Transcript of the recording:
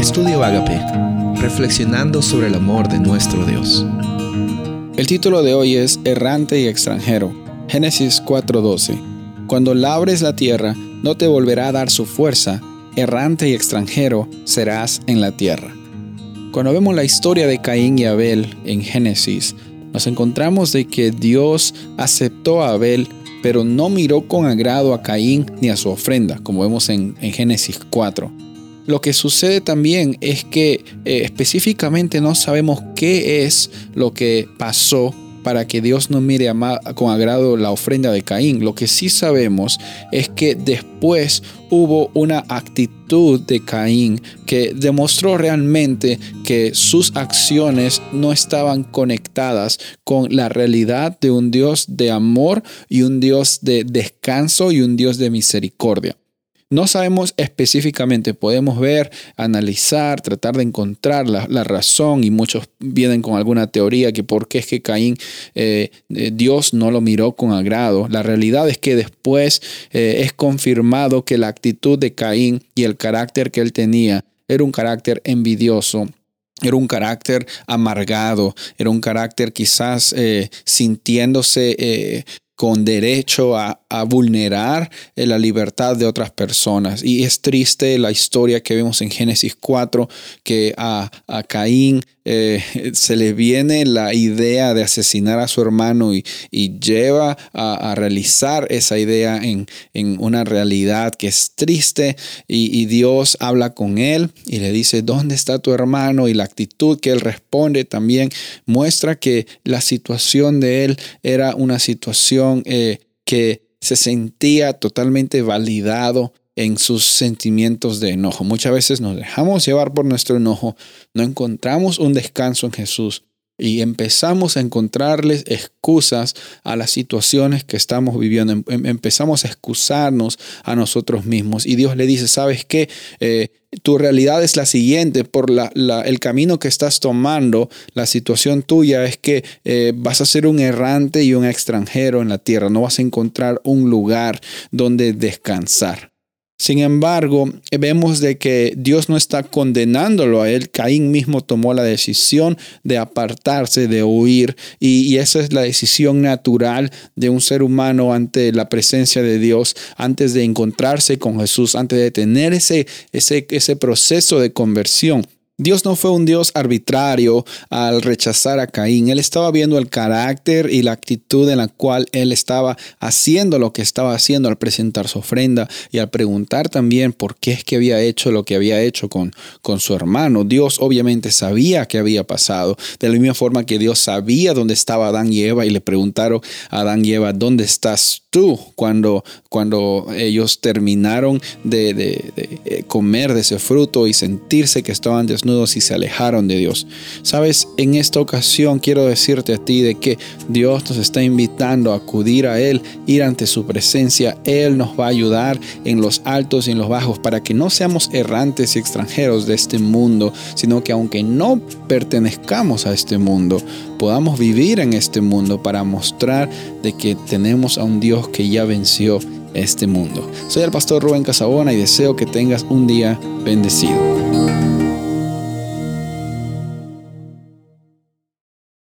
Estudio Agape, reflexionando sobre el amor de nuestro Dios. El título de hoy es Errante y extranjero, Génesis 4:12. Cuando labres la tierra, no te volverá a dar su fuerza, errante y extranjero serás en la tierra. Cuando vemos la historia de Caín y Abel en Génesis, nos encontramos de que Dios aceptó a Abel, pero no miró con agrado a Caín ni a su ofrenda, como vemos en, Génesis 4. Lo que sucede también es que eh, específicamente no sabemos qué es lo que pasó para que Dios no mire con agrado la ofrenda de Caín. Lo que sí sabemos es que después hubo una actitud de Caín que demostró realmente que sus acciones no estaban conectadas con la realidad de un Dios de amor y un Dios de descanso y un Dios de misericordia. No sabemos específicamente, podemos ver, analizar, tratar de encontrar la, razón y muchos vienen con alguna teoría que por qué es que Caín, eh, eh, Dios no lo miró con agrado. La realidad es que después eh, es confirmado que la actitud de Caín y el carácter que él tenía era un carácter envidioso, era un carácter amargado, era un carácter quizás sintiéndose con derecho a, vulnerar eh, la libertad de otras personas. Y es triste la historia que vemos en Génesis 4, que a, Caín eh, se le viene la idea de asesinar a su hermano y, lleva a, realizar esa idea en, una realidad que es triste y, Dios habla con él y le dice, ¿dónde está tu hermano? Y la actitud que él responde también muestra que la situación de él era una situación eh, que se sentía totalmente validado en sus sentimientos de enojo. Muchas veces nos dejamos llevar por nuestro enojo, no encontramos un descanso en Jesús y empezamos a encontrarles excusas a las situaciones que estamos viviendo. Em, em, empezamos a excusarnos a nosotros mismos y Dios le dice, ¿sabes qué? Eh, tu realidad es la siguiente, por el camino que estás tomando, la situación tuya es que eh, vas a ser un errante y un extranjero en la tierra, no vas a encontrar un lugar donde descansar. Sin embargo, vemos de que Dios no está condenándolo a él. Caín mismo tomó la decisión de apartarse, de huir, y, esa es la decisión natural de un ser humano ante la presencia de Dios, antes de encontrarse con Jesús, antes de tener ese, ese, ese proceso de conversión. Dios no fue un Dios arbitrario al rechazar a Caín. Él estaba viendo el carácter y la actitud en la cual él estaba haciendo lo que estaba haciendo al presentar su ofrenda y al preguntar también por qué es que había hecho lo que había hecho con, con su hermano. Dios obviamente sabía qué había pasado. De la misma forma que Dios sabía dónde estaba Adán y Eva y le preguntaron a Adán y Eva, ¿dónde estás tú? Cuando, cuando ellos terminaron de, eh, comer de ese fruto y sentirse que estaban desnudos y se alejaron de Dios. Sabes, en esta ocasión quiero decirte a ti de que Dios nos está invitando a acudir a Él, ir ante su presencia. Él nos va a ayudar en los altos y en los bajos para que no seamos errantes y extranjeros de este mundo, sino que aunque no pertenezcamos a este mundo, podamos vivir en este mundo para mostrar de que tenemos a un Dios que ya venció este mundo. Soy el pastor Rubén Casabona y deseo que tengas un día bendecido.